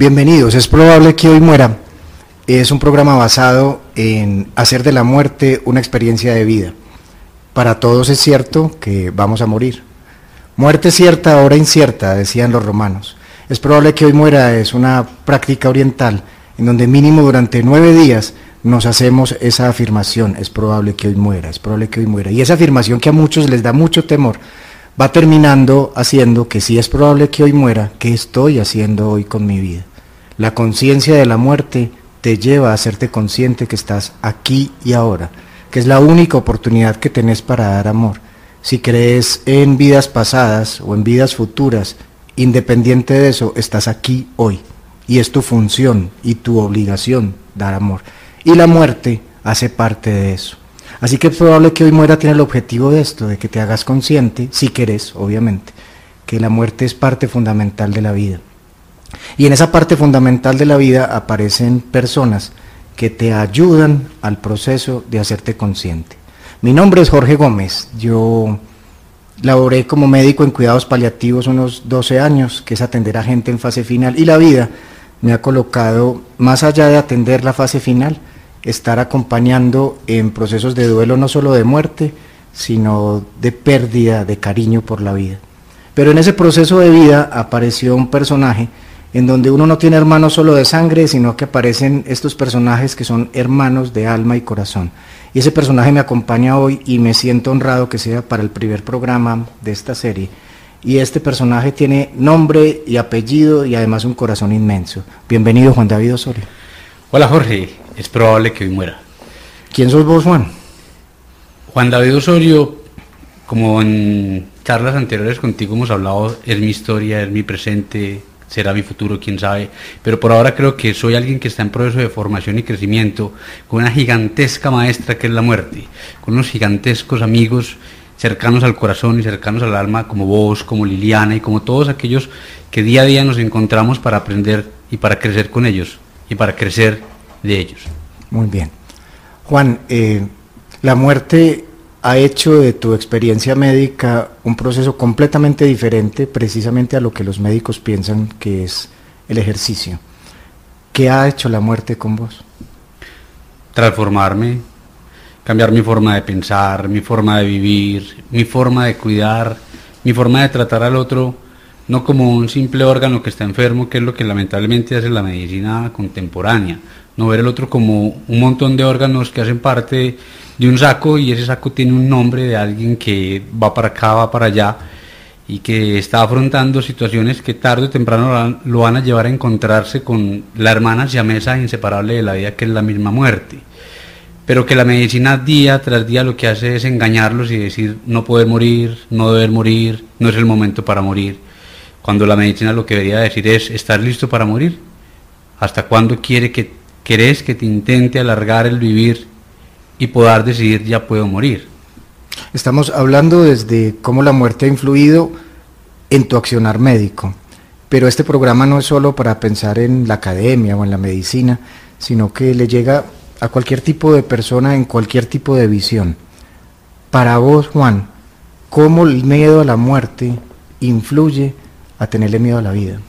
Bienvenidos, es probable que hoy muera. Es un programa basado en hacer de la muerte una experiencia de vida. Para todos es cierto que vamos a morir. Muerte cierta, hora incierta, decían los romanos. Es probable que hoy muera es una práctica oriental en donde mínimo durante nueve días nos hacemos esa afirmación, es probable que hoy muera, es probable que hoy muera. Y esa afirmación que a muchos les da mucho temor, va terminando haciendo que si es probable que hoy muera, ¿qué estoy haciendo hoy con mi vida? La conciencia de la muerte te lleva a hacerte consciente que estás aquí y ahora, que es la única oportunidad que tenés para dar amor. Si crees en vidas pasadas o en vidas futuras, independiente de eso, estás aquí hoy. Y es tu función y tu obligación dar amor. Y la muerte hace parte de eso. Así que es probable que hoy muera tiene el objetivo de esto, de que te hagas consciente, si querés, obviamente, que la muerte es parte fundamental de la vida. Y en esa parte fundamental de la vida aparecen personas que te ayudan al proceso de hacerte consciente. Mi nombre es Jorge Gómez, yo laboré como médico en cuidados paliativos unos 12 años, que es atender a gente en fase final, y la vida me ha colocado, más allá de atender la fase final, estar acompañando en procesos de duelo no solo de muerte, sino de pérdida de cariño por la vida. Pero en ese proceso de vida apareció un personaje en donde uno no tiene hermanos solo de sangre, sino que aparecen estos personajes que son hermanos de alma y corazón. Y ese personaje me acompaña hoy y me siento honrado que sea para el primer programa de esta serie. Y este personaje tiene nombre y apellido y además un corazón inmenso. Bienvenido Juan David Osorio. Hola Jorge, es probable que hoy muera. ¿Quién sos vos Juan? Juan David Osorio, como en charlas anteriores contigo hemos hablado, es mi historia, es mi presente, será mi futuro, quién sabe. Pero por ahora creo que soy alguien que está en proceso de formación y crecimiento, con una gigantesca maestra que es la muerte, con unos gigantescos amigos cercanos al corazón y cercanos al alma, como vos, como Liliana y como todos aquellos que día a día nos encontramos para aprender y para crecer con ellos y para crecer de ellos. Muy bien. Juan, eh, la muerte ha hecho de tu experiencia médica un proceso completamente diferente precisamente a lo que los médicos piensan que es el ejercicio. ¿Qué ha hecho la muerte con vos? Transformarme, cambiar mi forma de pensar, mi forma de vivir, mi forma de cuidar, mi forma de tratar al otro, no como un simple órgano que está enfermo, que es lo que lamentablemente hace la medicina contemporánea, no ver el otro como un montón de órganos que hacen parte de un saco y ese saco tiene un nombre de alguien que va para acá, va para allá y que está afrontando situaciones que tarde o temprano lo van a llevar a encontrarse con la hermana siamesa inseparable de la vida que es la misma muerte. Pero que la medicina día tras día lo que hace es engañarlos y decir no poder morir, no deber morir, no es el momento para morir. Cuando la medicina lo que debería decir es estar listo para morir. ¿Hasta cuándo quiere que querés que te intente alargar el vivir y poder decidir ya puedo morir. Estamos hablando desde cómo la muerte ha influido en tu accionar médico, pero este programa no es solo para pensar en la academia o en la medicina, sino que le llega a cualquier tipo de persona en cualquier tipo de visión. Para vos, Juan, ¿cómo el miedo a la muerte influye a tenerle miedo a la vida?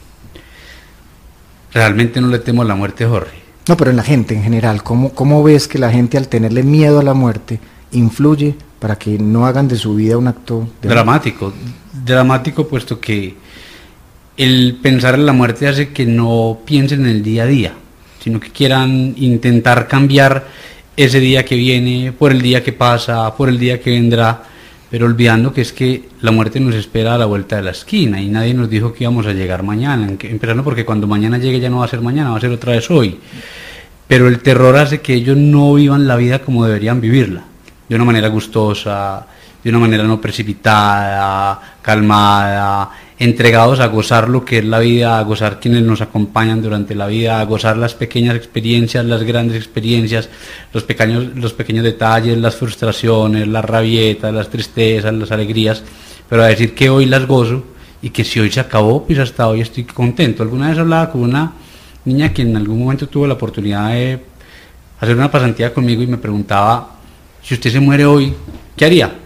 Realmente no le temo a la muerte, Jorge. No, pero en la gente en general, ¿cómo, ¿cómo ves que la gente al tenerle miedo a la muerte influye para que no hagan de su vida un acto dramático? Dramático puesto que el pensar en la muerte hace que no piensen en el día a día, sino que quieran intentar cambiar ese día que viene, por el día que pasa, por el día que vendrá, pero olvidando que es que la muerte nos espera a la vuelta de la esquina y nadie nos dijo que íbamos a llegar mañana, empezando porque cuando mañana llegue ya no va a ser mañana, va a ser otra vez hoy. Pero el terror hace que ellos no vivan la vida como deberían vivirla, de una manera gustosa, de una manera no precipitada, calmada, entregados a gozar lo que es la vida, a gozar quienes nos acompañan durante la vida, a gozar las pequeñas experiencias, las grandes experiencias, los pequeños, los pequeños detalles, las frustraciones, las rabietas, las tristezas, las alegrías, pero a decir que hoy las gozo y que si hoy se acabó, pues hasta hoy estoy contento. Alguna vez hablaba con una niña que en algún momento tuvo la oportunidad de hacer una pasantía conmigo y me preguntaba, si usted se muere hoy, ¿qué haría?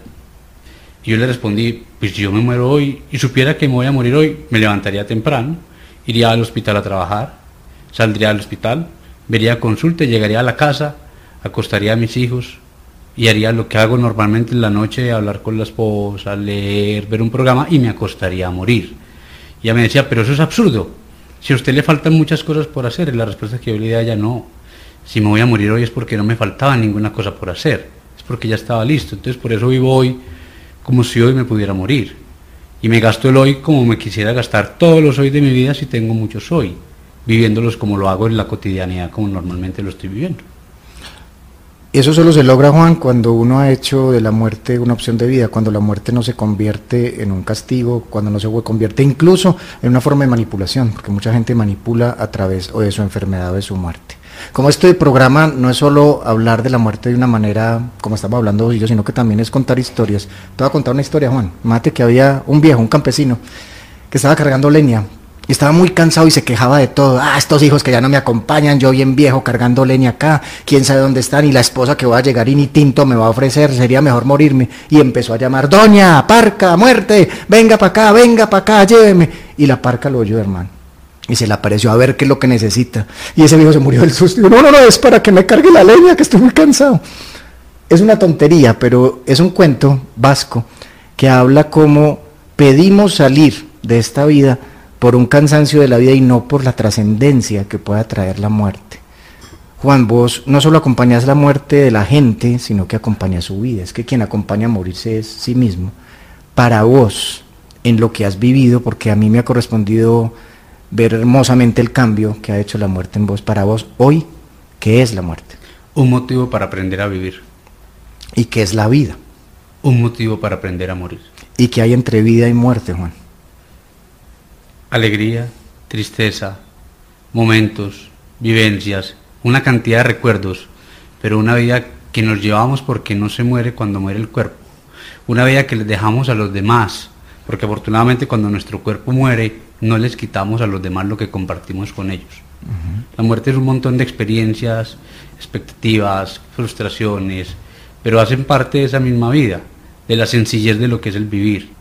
Y yo le respondí, pues yo me muero hoy y supiera que me voy a morir hoy, me levantaría temprano, iría al hospital a trabajar, Saldría al hospital, vería consulta, llegaría a la casa, acostaría a mis hijos y haría lo que hago normalmente en la noche, hablar con la esposa, leer, ver un programa y me acostaría a morir. Y ella me decía, pero eso es absurdo. Si a usted le faltan muchas cosas por hacer, y la respuesta que yo le di a ella, no. Si me voy a morir hoy es porque no me faltaba ninguna cosa por hacer, es porque ya estaba listo. Entonces por eso vivo hoy como si hoy me pudiera morir. Y me gasto el hoy como me quisiera gastar todos los hoy de mi vida si tengo muchos hoy, viviéndolos como lo hago en la cotidianidad, como normalmente lo estoy viviendo. Eso solo se logra, Juan, cuando uno ha hecho de la muerte una opción de vida, cuando la muerte no se convierte en un castigo, cuando no se convierte incluso en una forma de manipulación, porque mucha gente manipula a través o de su enfermedad o de su muerte. Como este programa no es solo hablar de la muerte de una manera como estamos hablando hoy, sino que también es contar historias. Te voy a contar una historia, Juan. Mate que había un viejo, un campesino, que estaba cargando leña y estaba muy cansado y se quejaba de todo. Ah, estos hijos que ya no me acompañan, yo bien viejo cargando leña acá, quién sabe dónde están, y la esposa que va a llegar y ni tinto me va a ofrecer, sería mejor morirme. Y empezó a llamar, Doña, parca, muerte, venga para acá, venga para acá, lléveme. Y la parca lo oyó, hermano. Y se le apareció a ver qué es lo que necesita. Y ese viejo se murió del susto. No, no, no, es para que me cargue la leña, que estoy muy cansado. Es una tontería, pero es un cuento vasco que habla como pedimos salir de esta vida por un cansancio de la vida y no por la trascendencia que pueda traer la muerte. Juan, vos no solo acompañas la muerte de la gente, sino que acompañas su vida. Es que quien acompaña a morirse es sí mismo. Para vos, en lo que has vivido, porque a mí me ha correspondido ver hermosamente el cambio que ha hecho la muerte en vos. Para vos, hoy, ¿qué es la muerte? Un motivo para aprender a vivir. ¿Y qué es la vida? Un motivo para aprender a morir. ¿Y qué hay entre vida y muerte, Juan? alegría, tristeza, momentos, vivencias, una cantidad de recuerdos, pero una vida que nos llevamos porque no se muere cuando muere el cuerpo, una vida que les dejamos a los demás, porque afortunadamente cuando nuestro cuerpo muere no les quitamos a los demás lo que compartimos con ellos. La muerte es un montón de experiencias, expectativas, frustraciones, pero hacen parte de esa misma vida, de la sencillez de lo que es el vivir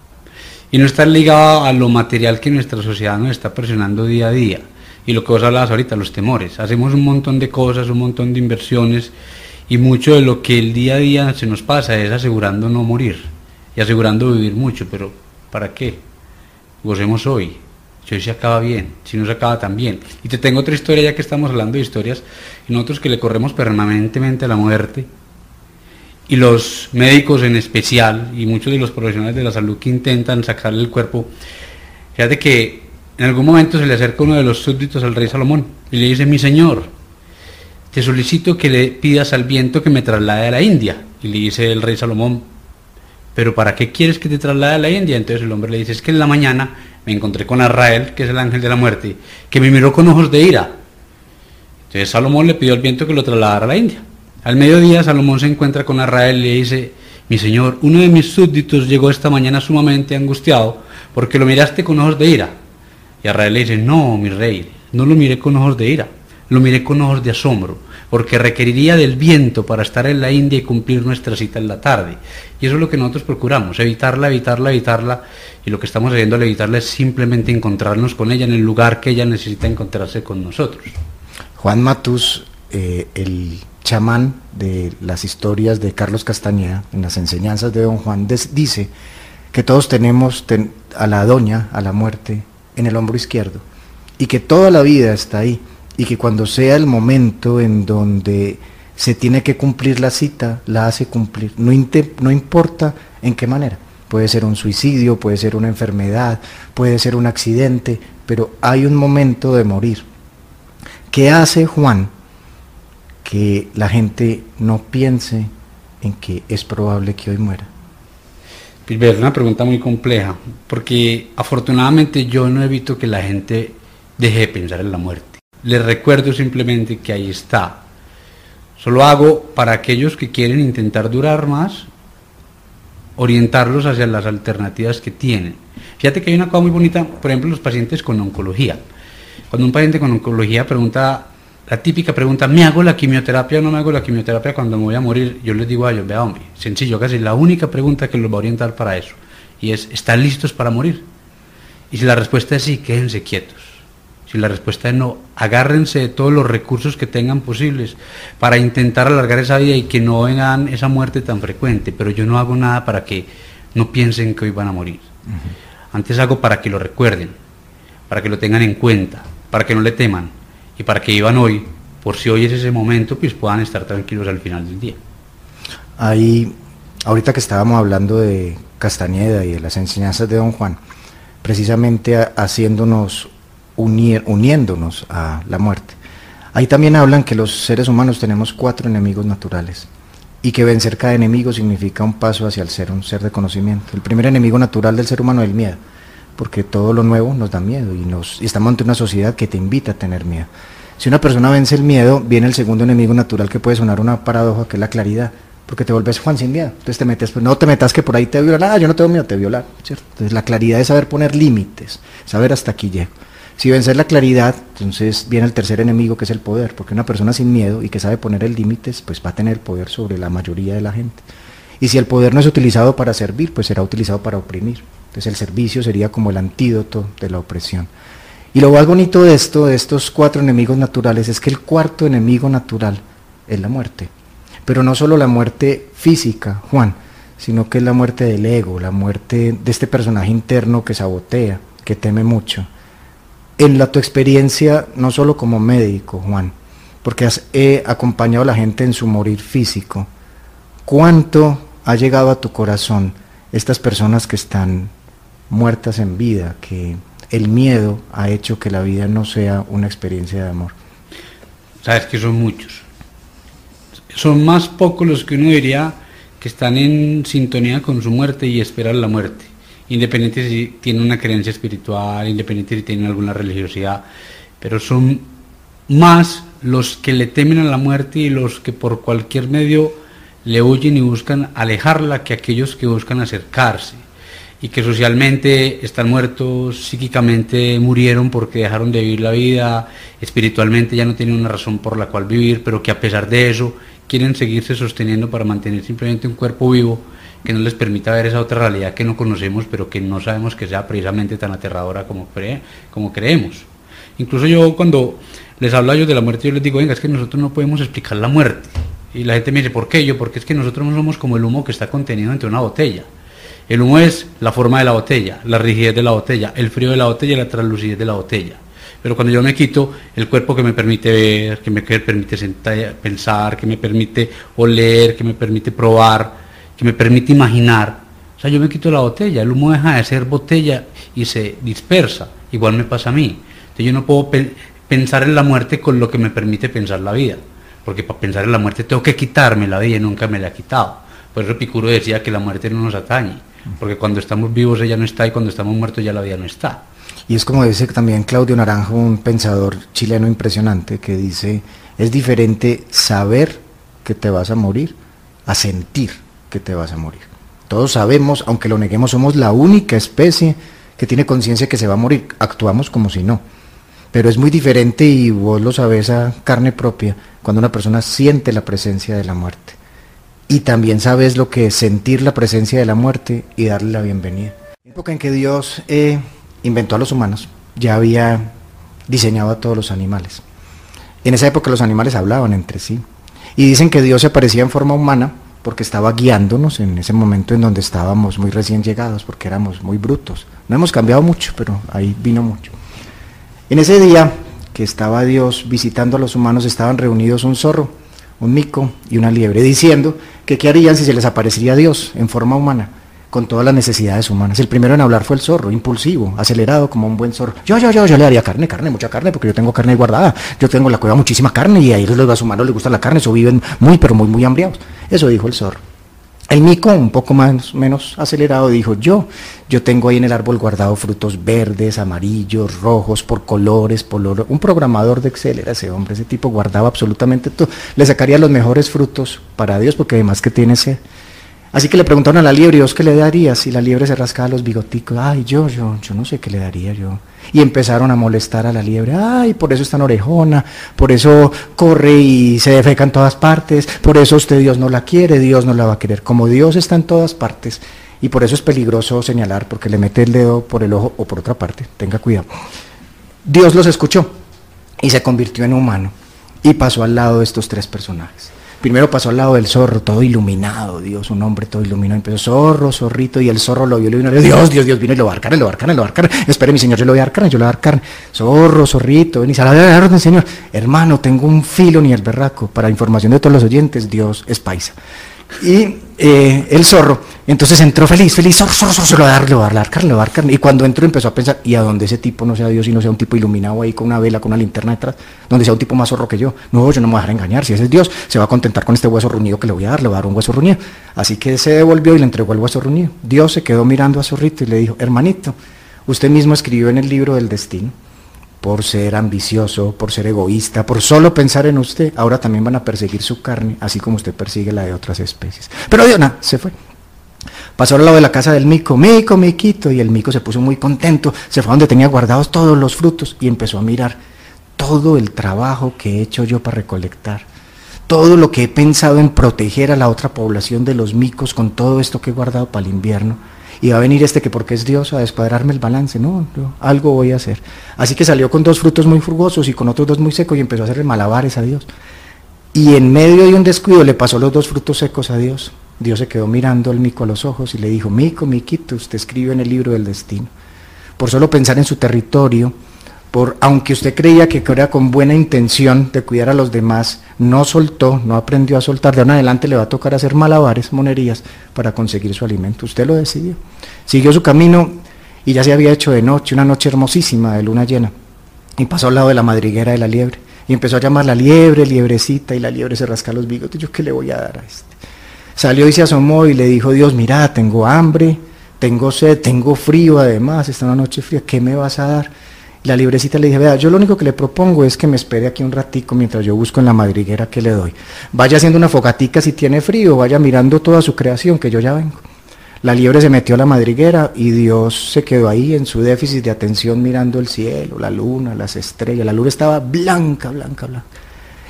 y no estar ligado a lo material que nuestra sociedad nos está presionando día a día. Y lo que vos hablabas ahorita, los temores. Hacemos un montón de cosas, un montón de inversiones y mucho de lo que el día a día se nos pasa es asegurando no morir y asegurando vivir mucho, pero ¿para qué? Gocemos hoy. Si hoy se acaba bien, si no se acaba tan bien. Y te tengo otra historia ya que estamos hablando de historias y nosotros que le corremos permanentemente a la muerte y los médicos en especial y muchos de los profesionales de la salud que intentan sacarle el cuerpo, fíjate que en algún momento se le acerca uno de los súbditos al rey Salomón y le dice, mi señor, te solicito que le pidas al viento que me traslade a la India. Y le dice el rey Salomón, pero ¿para qué quieres que te traslade a la India? Entonces el hombre le dice, es que en la mañana me encontré con Arrael, que es el ángel de la muerte, que me miró con ojos de ira. Entonces Salomón le pidió al viento que lo trasladara a la India. Al mediodía Salomón se encuentra con Arrael y le dice, mi señor, uno de mis súbditos llegó esta mañana sumamente angustiado porque lo miraste con ojos de ira. Y Arrael le dice, no, mi rey, no lo miré con ojos de ira, lo miré con ojos de asombro, porque requeriría del viento para estar en la India y cumplir nuestra cita en la tarde. Y eso es lo que nosotros procuramos, evitarla, evitarla, evitarla. Y lo que estamos haciendo al evitarla es simplemente encontrarnos con ella en el lugar que ella necesita encontrarse con nosotros. Juan Matus, eh, el chamán de las historias de Carlos Castañeda, en las enseñanzas de don Juan, dice que todos tenemos a la doña, a la muerte, en el hombro izquierdo, y que toda la vida está ahí, y que cuando sea el momento en donde se tiene que cumplir la cita, la hace cumplir, no, no importa en qué manera. Puede ser un suicidio, puede ser una enfermedad, puede ser un accidente, pero hay un momento de morir. ¿Qué hace Juan que la gente no piense en que es probable que hoy muera? Es una pregunta muy compleja, porque afortunadamente yo no evito que la gente deje de pensar en la muerte. Les recuerdo simplemente que ahí está. Solo hago para aquellos que quieren intentar durar más, orientarlos hacia las alternativas que tienen. Fíjate que hay una cosa muy bonita, por ejemplo, los pacientes con oncología. Cuando un paciente con oncología pregunta la típica pregunta, ¿me hago la quimioterapia o no me hago la quimioterapia cuando me voy a morir? Yo les digo a ellos, vea hombre, sencillo, casi la única pregunta que los va a orientar para eso. Y es, ¿están listos para morir? Y si la respuesta es sí, quédense quietos. Si la respuesta es no, agárrense de todos los recursos que tengan posibles para intentar alargar esa vida y que no vengan esa muerte tan frecuente. Pero yo no hago nada para que no piensen que hoy van a morir. Antes hago para que lo recuerden, para que lo tengan en cuenta, para que no le teman y para que vivan hoy, por si hoy es ese momento, pues puedan estar tranquilos al final del día. Ahí, ahorita que estábamos hablando de Castañeda y de las enseñanzas de Don Juan, precisamente haciéndonos uniéndonos a la muerte. Ahí también hablan que los seres humanos tenemos cuatro enemigos naturales y que vencer cada enemigo significa un paso hacia el ser, un ser de conocimiento. El primer enemigo natural del ser humano es el miedo, porque todo lo nuevo nos da miedo y, estamos ante una sociedad que te invita a tener miedo. Si una persona vence el miedo, viene el segundo enemigo natural que puede sonar una paradoja, que es la claridad, porque te vuelves Juan sin miedo. Entonces te metes, no te metas que por ahí te violan, ah, yo no tengo miedo, te violar, ¿cierto? Entonces la claridad es saber poner límites, saber hasta aquí llego. Si vencer la claridad, entonces viene el tercer enemigo que es el poder, porque una persona sin miedo y que sabe poner el límites, pues va a tener poder sobre la mayoría de la gente. Y si el poder no es utilizado para servir, pues será utilizado para oprimir. Entonces el servicio sería como el antídoto de la opresión. Y lo más bonito de esto, de estos cuatro enemigos naturales, es que el cuarto enemigo natural es la muerte. Pero no solo la muerte física, Juan, sino que es la muerte del ego, la muerte de este personaje interno que sabotea, que teme mucho en la tu experiencia, no solo como médico, Juan, porque has acompañado a la gente en su morir físico, ¿cuánto ha llegado a tu corazón estas personas que están muertas en vida, que el miedo ha hecho que la vida no sea una experiencia de amor? Sabes que son muchos. Son más pocos los que uno diría que están en sintonía con su muerte y esperan la muerte independiente si tienen una creencia espiritual, independiente si tienen alguna religiosidad, pero son más los que le temen a la muerte y los que por cualquier medio le huyen y buscan alejarla que aquellos que buscan acercarse. Y que socialmente están muertos, psíquicamente murieron porque dejaron de vivir la vida, espiritualmente ya no tienen una razón por la cual vivir, pero que a pesar de eso quieren seguirse sosteniendo para mantener simplemente un cuerpo vivo que no les permita ver esa otra realidad que no conocemos, pero que no sabemos que sea precisamente tan aterradora como, como creemos. Incluso yo cuando les hablo a ellos de la muerte, yo les digo, venga, es que nosotros no podemos explicar la muerte. Y la gente me dice, ¿por qué? Yo, porque es que nosotros no somos como el humo que está contenido entre una botella. El humo es la forma de la botella, la rigidez de la botella, el frío de la botella y la translucidez de la botella. Pero cuando yo me quito el cuerpo que me permite ver, que me permite pensar, que me permite oler, que me permite probar, que me permite imaginar. O sea, yo me quito la botella, el humo deja de ser botella y se dispersa. Igual me pasa a mí. Entonces yo no puedo pensar en la muerte con lo que me permite pensar la vida. Porque para pensar en la muerte tengo que quitarme la vida y nunca me la he quitado. Por eso Epicuro decía que la muerte no nos atañe. Porque cuando estamos vivos ella no está y cuando estamos muertos ya la vida no está. Y es como dice también Claudio Naranjo, un pensador chileno impresionante, que dice, es diferente saber que te vas a morir a sentir te vas a morir. Todos sabemos, aunque lo neguemos, somos la única especie que tiene conciencia que se va a morir. Actuamos como si no. Pero es muy diferente y vos lo sabes a carne propia cuando una persona siente la presencia de la muerte. Y también sabes lo que es sentir la presencia de la muerte y darle la bienvenida. En la época en que Dios eh, inventó a los humanos, ya había diseñado a todos los animales. En esa época los animales hablaban entre sí. Y dicen que Dios se aparecía en forma humana porque estaba guiándonos en ese momento en donde estábamos muy recién llegados, porque éramos muy brutos. No hemos cambiado mucho, pero ahí vino mucho. En ese día que estaba Dios visitando a los humanos, estaban reunidos un zorro, un mico y una liebre, diciendo que qué harían si se les aparecería Dios en forma humana con todas las necesidades humanas. El primero en hablar fue el zorro, impulsivo, acelerado como un buen zorro. Yo, yo, yo, yo le haría carne, carne, mucha carne, porque yo tengo carne guardada. Yo tengo la cueva muchísima carne y a ellos los humanos les gusta la carne, eso viven muy, pero muy, muy hambriados. Eso dijo el zorro. El mico, un poco más menos acelerado, dijo, yo, yo tengo ahí en el árbol guardado frutos verdes, amarillos, rojos, por colores, por un programador de Excel era ese hombre, ese tipo guardaba absolutamente todo. Le sacaría los mejores frutos para Dios, porque además que tiene ese Así que le preguntaron a la liebre, ¿vos qué le darías? Y la liebre se rascaba los bigoticos. Ay, yo, yo, yo no sé qué le daría yo. Y empezaron a molestar a la liebre. Ay, por eso es tan orejona, por eso corre y se defeca en todas partes, por eso usted Dios no la quiere, Dios no la va a querer. Como Dios está en todas partes, y por eso es peligroso señalar, porque le mete el dedo por el ojo o por otra parte. Tenga cuidado. Dios los escuchó y se convirtió en humano y pasó al lado de estos tres personajes. Primero pasó al lado del zorro, todo iluminado, Dios, un hombre todo iluminado. Empezó zorro, zorrito, y el zorro lo vio, le vino, Dios, Dios, Dios, vino y lo va a dar carne, lo va a dar carne, lo va. Espere, mi señor, yo le voy a dar carne, yo le voy a dar carne. Zorro, zorrito, ven y sale a orden, señor. Hermano, tengo un filo ni el berraco. Para información de todos los oyentes, Dios es paisa. Y eh, el zorro, entonces entró feliz, feliz, zorro, zorro, zorro, se lo va a dar, le va a dar carne, le va a dar carne. Y cuando entró empezó a pensar, ¿y a dónde ese tipo no sea Dios y no sea un tipo iluminado ahí con una vela, con una linterna detrás? Donde sea un tipo más zorro que yo. No, yo no me voy a dejar engañar. Si ese es Dios, se va a contentar con este hueso ruñido que le voy a dar, le va a dar un hueso ruñido. Así que se devolvió y le entregó el hueso ruñido. Dios se quedó mirando a Zorrito y le dijo, hermanito, usted mismo escribió en el libro del destino por ser ambicioso, por ser egoísta, por solo pensar en usted, ahora también van a perseguir su carne, así como usted persigue la de otras especies. Pero Dios se fue. Pasó al lado de la casa del mico, mico, miquito, y el mico se puso muy contento, se fue a donde tenía guardados todos los frutos y empezó a mirar todo el trabajo que he hecho yo para recolectar, todo lo que he pensado en proteger a la otra población de los micos con todo esto que he guardado para el invierno y va a venir este que porque es Dios a descuadrarme el balance, no, algo voy a hacer. Así que salió con dos frutos muy frugosos y con otros dos muy secos y empezó a hacerle malabares a Dios. Y en medio de un descuido le pasó los dos frutos secos a Dios. Dios se quedó mirando al mico a los ojos y le dijo, mico, miquito, usted escribe en el libro del destino. Por solo pensar en su territorio, aunque usted creía que era con buena intención de cuidar a los demás, no soltó, no aprendió a soltar, de ahora en adelante le va a tocar hacer malabares, monerías, para conseguir su alimento. Usted lo decidió. Siguió su camino y ya se había hecho de noche, una noche hermosísima de luna llena. Y pasó al lado de la madriguera de la liebre. Y empezó a llamar la liebre, liebrecita, y la liebre se rasca los bigotes. ¿Yo qué le voy a dar a este? Salió y se asomó y le dijo, Dios, mira, tengo hambre, tengo sed, tengo frío además, está una noche fría, ¿qué me vas a dar? La librecita le dije, vea, yo lo único que le propongo es que me espere aquí un ratico mientras yo busco en la madriguera que le doy. Vaya haciendo una fogatica si tiene frío, vaya mirando toda su creación, que yo ya vengo. La liebre se metió a la madriguera y Dios se quedó ahí en su déficit de atención mirando el cielo, la luna, las estrellas. La luna estaba blanca, blanca, blanca.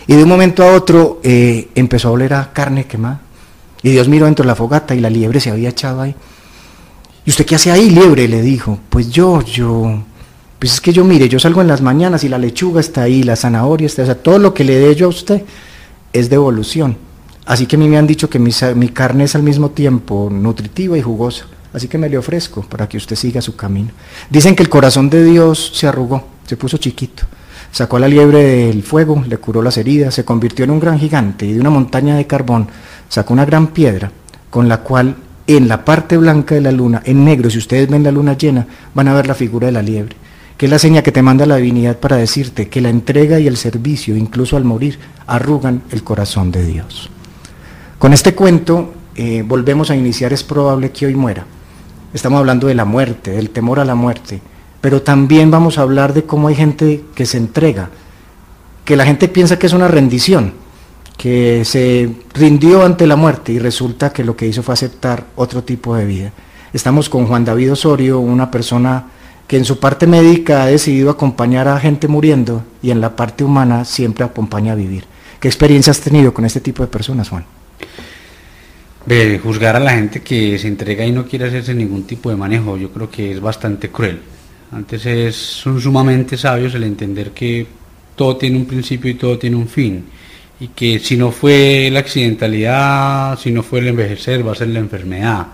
Y de un momento a otro eh, empezó a oler a carne quemada. Y Dios miró dentro de la fogata y la liebre se había echado ahí. ¿Y usted qué hace ahí, liebre? Le dijo. Pues yo, yo, pues es que yo mire, yo salgo en las mañanas y la lechuga está ahí, la zanahoria está, o sea, todo lo que le dé yo a usted es devolución. Así que a mí me han dicho que mi, mi carne es al mismo tiempo nutritiva y jugosa. Así que me le ofrezco para que usted siga su camino. Dicen que el corazón de Dios se arrugó, se puso chiquito. Sacó a la liebre del fuego, le curó las heridas, se convirtió en un gran gigante y de una montaña de carbón sacó una gran piedra con la cual en la parte blanca de la luna, en negro, si ustedes ven la luna llena, van a ver la figura de la liebre que es la seña que te manda la divinidad para decirte que la entrega y el servicio, incluso al morir, arrugan el corazón de Dios. Con este cuento eh, volvemos a iniciar, es probable que hoy muera. Estamos hablando de la muerte, del temor a la muerte, pero también vamos a hablar de cómo hay gente que se entrega, que la gente piensa que es una rendición, que se rindió ante la muerte y resulta que lo que hizo fue aceptar otro tipo de vida. Estamos con Juan David Osorio, una persona que en su parte médica ha decidido acompañar a gente muriendo y en la parte humana siempre acompaña a vivir. ¿Qué experiencia has tenido con este tipo de personas, Juan? Juzgar a la gente que se entrega y no quiere hacerse ningún tipo de manejo, yo creo que es bastante cruel. Antes es, son sumamente sabios el entender que todo tiene un principio y todo tiene un fin. Y que si no fue la accidentalidad, si no fue el envejecer, va a ser la enfermedad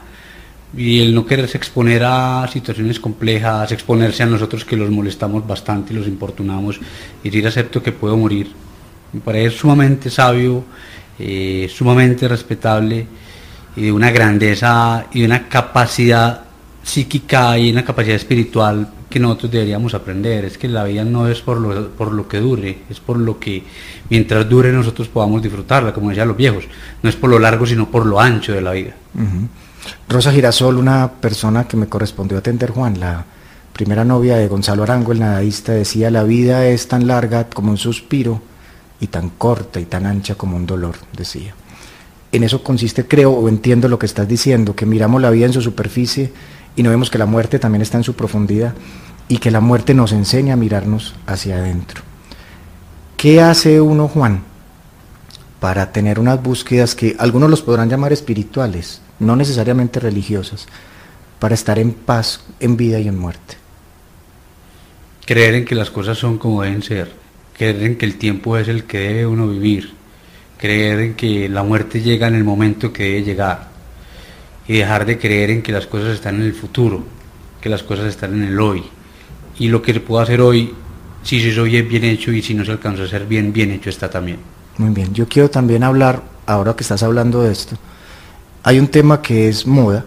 y el no quererse exponer a situaciones complejas, exponerse a nosotros que los molestamos bastante y los importunamos, y decir acepto que puedo morir, me parece sumamente sabio, eh, sumamente respetable y de una grandeza y de una capacidad psíquica y una capacidad espiritual que nosotros deberíamos aprender. Es que la vida no es por lo, por lo que dure, es por lo que mientras dure nosotros podamos disfrutarla, como decían los viejos. No es por lo largo, sino por lo ancho de la vida. Rosa Girasol, una persona que me correspondió atender, Juan, la primera novia de Gonzalo Arango, el nadadista, decía, la vida es tan larga como un suspiro y tan corta y tan ancha como un dolor, decía. En eso consiste, creo, o entiendo lo que estás diciendo, que miramos la vida en su superficie y no vemos que la muerte también está en su profundidad y que la muerte nos enseña a mirarnos hacia adentro. ¿Qué hace uno, Juan, para tener unas búsquedas que algunos los podrán llamar espirituales, no necesariamente religiosas, para estar en paz en vida y en muerte. creer en que las cosas son como deben ser, creer en que el tiempo es el que debe uno vivir, creer en que la muerte llega en el momento que debe llegar y dejar de creer en que las cosas están en el futuro, que las cosas están en el hoy. Y lo que se puedo hacer hoy, si se oye bien hecho y si no se alcanza a hacer bien, bien hecho está también. Muy bien, yo quiero también hablar, ahora que estás hablando de esto, hay un tema que es moda,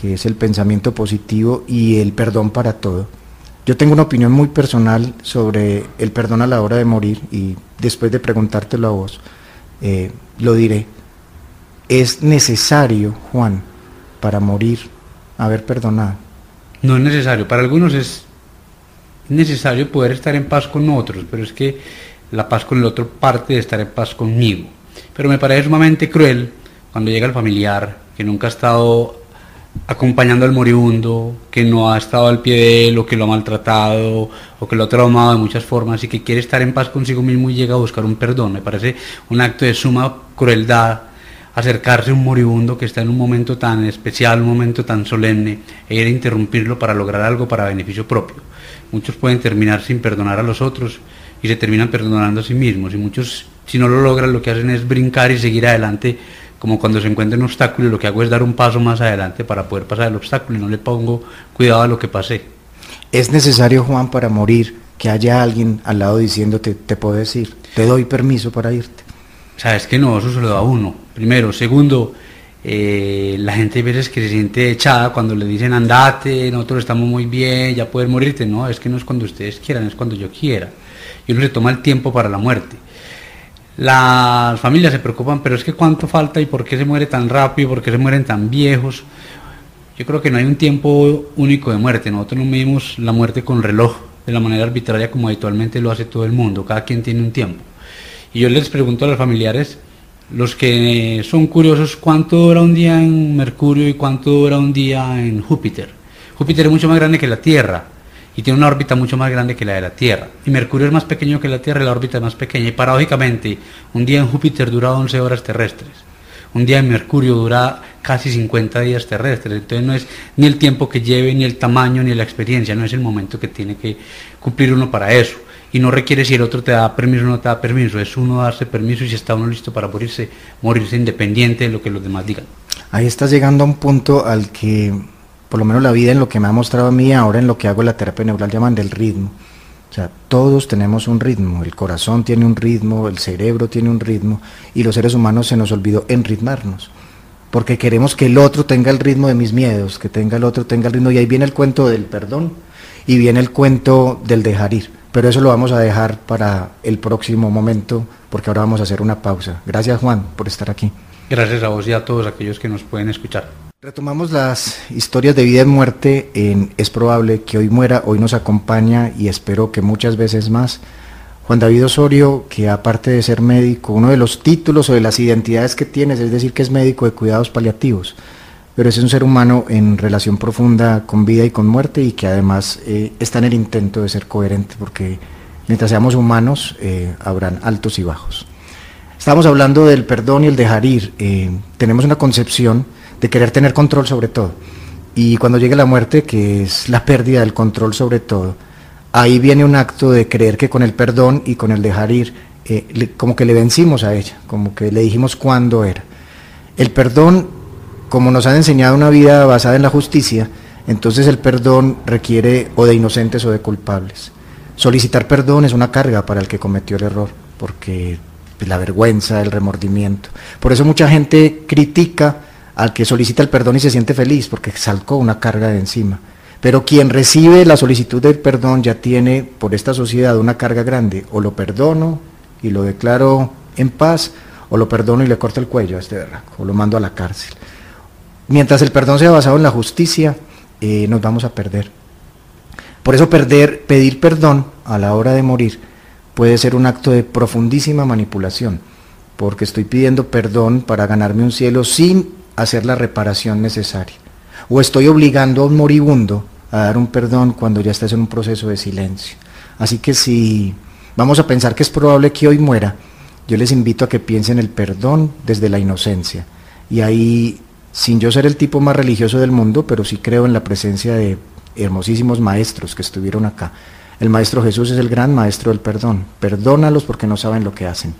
que es el pensamiento positivo y el perdón para todo. Yo tengo una opinión muy personal sobre el perdón a la hora de morir y después de preguntártelo a vos, eh, lo diré. Es necesario, Juan, para morir, haber perdonado. No es necesario, para algunos es necesario poder estar en paz con otros, pero es que la paz con el otro parte de estar en paz conmigo. Pero me parece sumamente cruel cuando llega el familiar que nunca ha estado acompañando al moribundo, que no ha estado al pie de él o que lo ha maltratado o que lo ha traumado de muchas formas y que quiere estar en paz consigo mismo y llega a buscar un perdón. Me parece un acto de suma crueldad acercarse a un moribundo que está en un momento tan especial, un momento tan solemne, e ir a interrumpirlo para lograr algo para beneficio propio. Muchos pueden terminar sin perdonar a los otros y se terminan perdonando a sí mismos y muchos si no lo logran lo que hacen es brincar y seguir adelante como cuando se encuentra un obstáculo y lo que hago es dar un paso más adelante para poder pasar el obstáculo y no le pongo cuidado a lo que pasé. Es necesario, Juan, para morir, que haya alguien al lado diciéndote, te puedo decir, te doy permiso para irte. Sabes que no, eso se lo da uno, primero. Segundo, eh, la gente a veces que se siente echada cuando le dicen andate, nosotros estamos muy bien, ya puedes morirte. No, es que no es cuando ustedes quieran, es cuando yo quiera. Y uno se toma el tiempo para la muerte. Las familias se preocupan, pero es que cuánto falta y por qué se muere tan rápido, por qué se mueren tan viejos. Yo creo que no hay un tiempo único de muerte. Nosotros no medimos la muerte con reloj de la manera arbitraria como habitualmente lo hace todo el mundo. Cada quien tiene un tiempo. Y yo les pregunto a los familiares, los que son curiosos, ¿cuánto dura un día en Mercurio y cuánto dura un día en Júpiter? Júpiter es mucho más grande que la Tierra y tiene una órbita mucho más grande que la de la Tierra. Y Mercurio es más pequeño que la Tierra y la órbita es más pequeña. Y paradójicamente, un día en Júpiter dura 11 horas terrestres. Un día en Mercurio dura casi 50 días terrestres. Entonces no es ni el tiempo que lleve, ni el tamaño, ni la experiencia. No es el momento que tiene que cumplir uno para eso. Y no requiere si el otro te da permiso o no te da permiso. Es uno darse permiso y si está uno listo para morirse, morirse independiente de lo que los demás digan. Ahí estás llegando a un punto al que por lo menos la vida en lo que me ha mostrado a mí, ahora en lo que hago la terapia neural llaman del ritmo. O sea, todos tenemos un ritmo, el corazón tiene un ritmo, el cerebro tiene un ritmo y los seres humanos se nos olvidó enritmarnos. Porque queremos que el otro tenga el ritmo de mis miedos, que tenga el otro tenga el ritmo. Y ahí viene el cuento del perdón y viene el cuento del dejar ir. Pero eso lo vamos a dejar para el próximo momento porque ahora vamos a hacer una pausa. Gracias Juan por estar aquí. Gracias a vos y a todos aquellos que nos pueden escuchar. Retomamos las historias de vida y muerte en Es probable que hoy muera, hoy nos acompaña y espero que muchas veces más. Juan David Osorio, que aparte de ser médico, uno de los títulos o de las identidades que tienes es decir que es médico de cuidados paliativos, pero es un ser humano en relación profunda con vida y con muerte y que además eh, está en el intento de ser coherente porque mientras seamos humanos eh, habrán altos y bajos. Estamos hablando del perdón y el dejar ir. Eh, tenemos una concepción de querer tener control sobre todo. Y cuando llegue la muerte, que es la pérdida del control sobre todo, ahí viene un acto de creer que con el perdón y con el dejar ir, eh, como que le vencimos a ella, como que le dijimos cuándo era. El perdón, como nos han enseñado una vida basada en la justicia, entonces el perdón requiere o de inocentes o de culpables. Solicitar perdón es una carga para el que cometió el error, porque la vergüenza, el remordimiento. Por eso mucha gente critica al que solicita el perdón y se siente feliz porque salcó una carga de encima. Pero quien recibe la solicitud del perdón ya tiene por esta sociedad una carga grande. O lo perdono y lo declaro en paz, o lo perdono y le corto el cuello a este berraco, o lo mando a la cárcel. Mientras el perdón sea basado en la justicia, eh, nos vamos a perder. Por eso perder, pedir perdón a la hora de morir puede ser un acto de profundísima manipulación, porque estoy pidiendo perdón para ganarme un cielo sin hacer la reparación necesaria. O estoy obligando a un moribundo a dar un perdón cuando ya estás en un proceso de silencio. Así que si vamos a pensar que es probable que hoy muera, yo les invito a que piensen el perdón desde la inocencia. Y ahí, sin yo ser el tipo más religioso del mundo, pero sí creo en la presencia de hermosísimos maestros que estuvieron acá, El Maestro Jesús es el gran Maestro del perdón. Perdónalos porque no saben lo que hacen.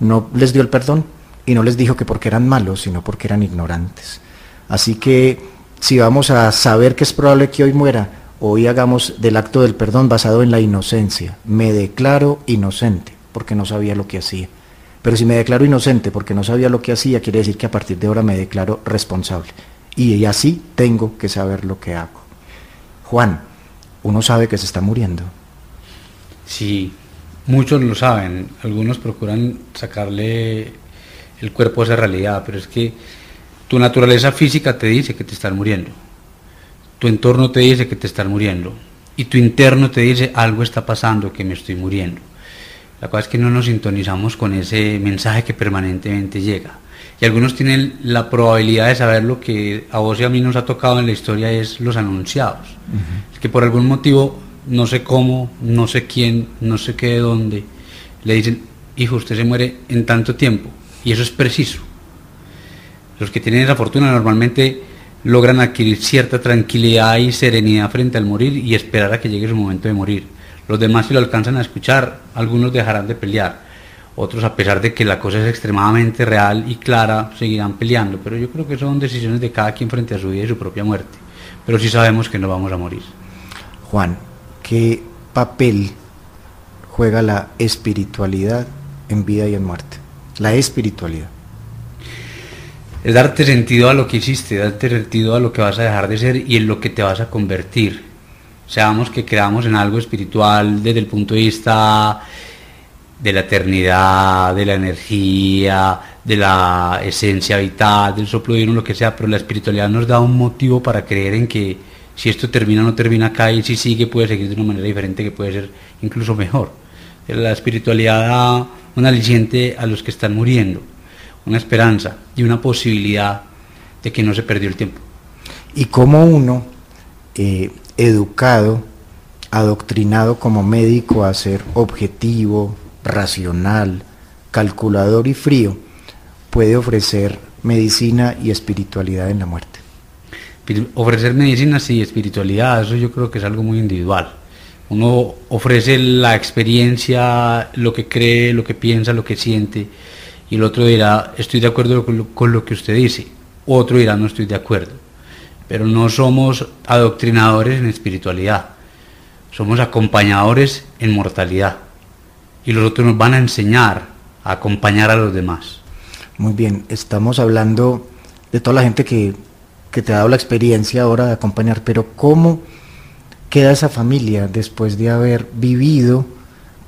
No les dio el perdón y no les dijo que porque eran malos, sino porque eran ignorantes. Así que si vamos a saber que es probable que hoy muera, hoy hagamos del acto del perdón basado en la inocencia. Me declaro inocente porque no sabía lo que hacía. Pero si me declaro inocente porque no sabía lo que hacía, quiere decir que a partir de ahora me declaro responsable. Y así tengo que saber lo que hago. Juan, uno sabe que se está muriendo. Sí, muchos lo saben. Algunos procuran sacarle el cuerpo a esa realidad, pero es que tu naturaleza física te dice que te estás muriendo. Tu entorno te dice que te estás muriendo. Y tu interno te dice algo está pasando, que me estoy muriendo. La cosa es que no nos sintonizamos con ese mensaje que permanentemente llega. Y algunos tienen la probabilidad de saber lo que a vos y a mí nos ha tocado en la historia es los anunciados. Que por algún motivo, no sé cómo, no sé quién, no sé qué de dónde, le dicen, hijo, usted se muere en tanto tiempo. Y eso es preciso. Los que tienen esa fortuna normalmente logran adquirir cierta tranquilidad y serenidad frente al morir y esperar a que llegue su momento de morir los demás si lo alcanzan a escuchar, algunos dejarán de pelear, otros a pesar de que la cosa es extremadamente real y clara, seguirán peleando, pero yo creo que son decisiones de cada quien frente a su vida y su propia muerte, pero sí sabemos que no vamos a morir. Juan, ¿qué papel juega la espiritualidad en vida y en muerte? La espiritualidad. Es darte sentido a lo que hiciste, darte sentido a lo que vas a dejar de ser y en lo que te vas a convertir seamos que creamos en algo espiritual desde el punto de vista de la eternidad, de la energía, de la esencia vital, del soplo divino, lo que sea, pero la espiritualidad nos da un motivo para creer en que si esto termina no termina acá y si sigue puede seguir de una manera diferente que puede ser incluso mejor. La espiritualidad da un aliciente a los que están muriendo, una esperanza y una posibilidad de que no se perdió el tiempo. ¿Y cómo uno eh, educado, adoctrinado como médico a ser objetivo, racional, calculador y frío, puede ofrecer medicina y espiritualidad en la muerte. Ofrecer medicina y espiritualidad, eso yo creo que es algo muy individual. Uno ofrece la experiencia, lo que cree, lo que piensa, lo que siente, y el otro dirá, estoy de acuerdo con lo que usted dice, otro dirá, no estoy de acuerdo pero no somos adoctrinadores en espiritualidad, somos acompañadores en mortalidad. Y los otros nos van a enseñar a acompañar a los demás. Muy bien, estamos hablando de toda la gente que, que te ha dado la experiencia ahora de acompañar, pero ¿cómo queda esa familia después de haber vivido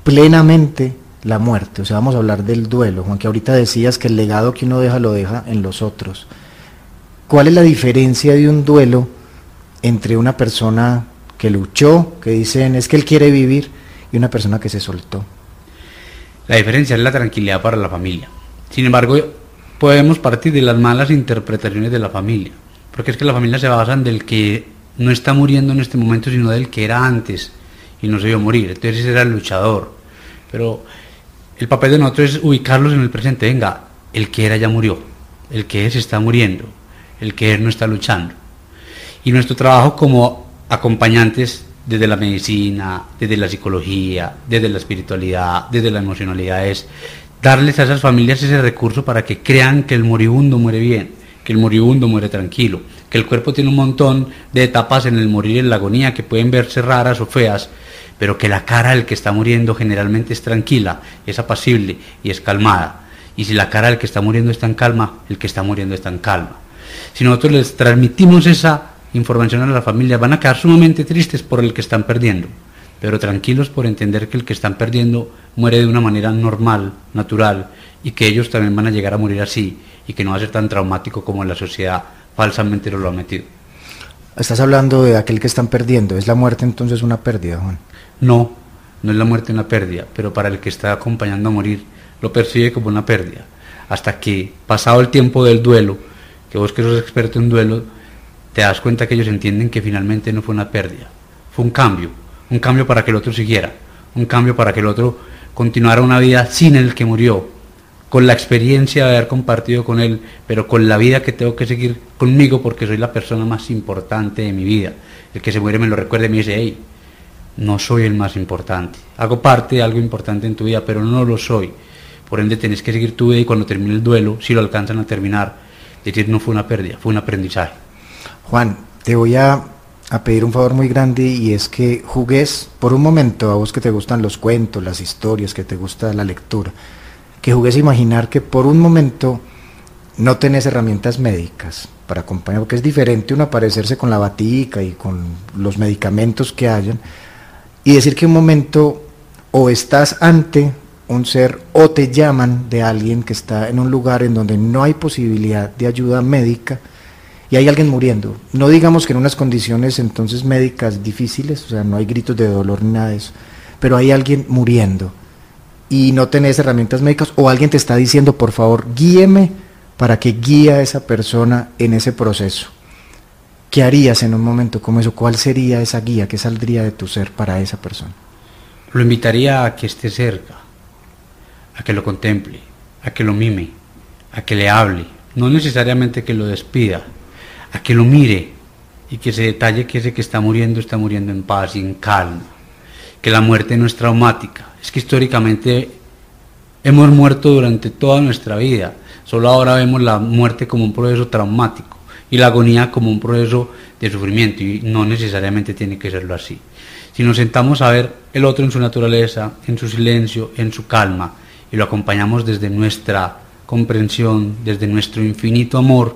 plenamente la muerte? O sea, vamos a hablar del duelo, Juan, que ahorita decías que el legado que uno deja lo deja en los otros. ¿Cuál es la diferencia de un duelo entre una persona que luchó, que dicen es que él quiere vivir, y una persona que se soltó? La diferencia es la tranquilidad para la familia. Sin embargo, podemos partir de las malas interpretaciones de la familia, porque es que la familia se basa en del que no está muriendo en este momento, sino del que era antes y no se vio morir. Entonces era el luchador. Pero el papel de nosotros es ubicarlos en el presente. Venga, el que era ya murió, el que es está muriendo el que no está luchando. Y nuestro trabajo como acompañantes desde la medicina, desde la psicología, desde la espiritualidad, desde la emocionalidad es darles a esas familias ese recurso para que crean que el moribundo muere bien, que el moribundo muere tranquilo, el cuerpo tiene un montón de etapas en el morir y en la agonía que pueden verse raras o feas, pero que la cara del que está muriendo generalmente es tranquila, es apacible y es calmada. Y si la cara del que está muriendo está en calma, el que está muriendo está en calma si nosotros les transmitimos esa información a la familia, van a quedar sumamente tristes por el que están perdiendo, pero tranquilos por entender que el que están perdiendo muere de una manera normal, natural, y que ellos también van a llegar a morir así, y que no va a ser tan traumático como la sociedad falsamente lo ha metido. Estás hablando de aquel que están perdiendo, ¿es la muerte entonces una pérdida, Juan? No, no es la muerte una pérdida, pero para el que está acompañando a morir lo percibe como una pérdida, hasta que pasado el tiempo del duelo, que vos que sos experto en duelo, te das cuenta que ellos entienden que finalmente no fue una pérdida, fue un cambio, un cambio para que el otro siguiera, un cambio para que el otro continuara una vida sin el que murió, con la experiencia de haber compartido con él, pero con la vida que tengo que seguir conmigo porque soy la persona más importante de mi vida. El que se muere me lo recuerda y me dice, hey, no soy el más importante. Hago parte de algo importante en tu vida, pero no lo soy. Por ende, tenés que seguir tu vida y cuando termine el duelo, si lo alcanzan a terminar, decir no fue una pérdida, fue un aprendizaje. Juan, te voy a, a pedir un favor muy grande y es que jugues por un momento, a vos que te gustan los cuentos, las historias, que te gusta la lectura, que jugues a imaginar que por un momento no tenés herramientas médicas para acompañar, porque es diferente uno aparecerse con la batica y con los medicamentos que hayan, y decir que un momento o estás ante un ser o te llaman de alguien que está en un lugar en donde no hay posibilidad de ayuda médica y hay alguien muriendo. No digamos que en unas condiciones entonces médicas difíciles, o sea, no hay gritos de dolor ni nada de eso, pero hay alguien muriendo y no tenés herramientas médicas o alguien te está diciendo, por favor, guíeme para que guíe a esa persona en ese proceso. ¿Qué harías en un momento como eso? ¿Cuál sería esa guía que saldría de tu ser para esa persona? Lo invitaría a que esté cerca, a que lo contemple, a que lo mime, a que le hable, no necesariamente que lo despida, a que lo mire y que se detalle que ese que está muriendo está muriendo en paz y en calma, que la muerte no es traumática, es que históricamente hemos muerto durante toda nuestra vida, solo ahora vemos la muerte como un proceso traumático y la agonía como un proceso de sufrimiento y no necesariamente tiene que serlo así. Si nos sentamos a ver el otro en su naturaleza, en su silencio, en su calma y lo acompañamos desde nuestra comprensión, desde nuestro infinito amor,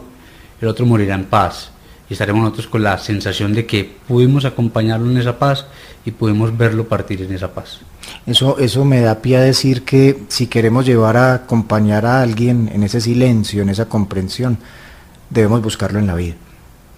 el otro morirá en paz y estaremos nosotros con la sensación de que pudimos acompañarlo en esa paz y pudimos verlo partir en esa paz. Eso, eso me da pie a decir que si queremos llevar a acompañar a alguien en ese silencio, en esa comprensión, debemos buscarlo en la vida.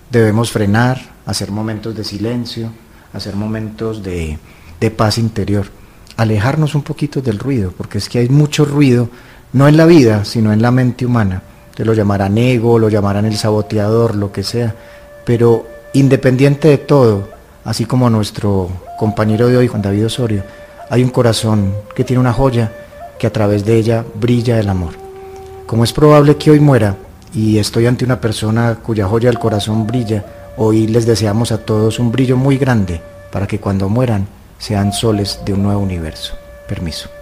Debemos frenar, hacer momentos de silencio, hacer momentos de, de paz interior, alejarnos un poquito del ruido, porque es que hay mucho ruido, no en la vida, sino en la mente humana. Te lo llamarán ego, lo llamarán el saboteador, lo que sea, pero independiente de todo, así como nuestro compañero de hoy, Juan David Osorio, hay un corazón que tiene una joya que a través de ella brilla el amor. Como es probable que hoy muera y estoy ante una persona cuya joya del corazón brilla, hoy les deseamos a todos un brillo muy grande para que cuando mueran sean soles de un nuevo universo. Permiso.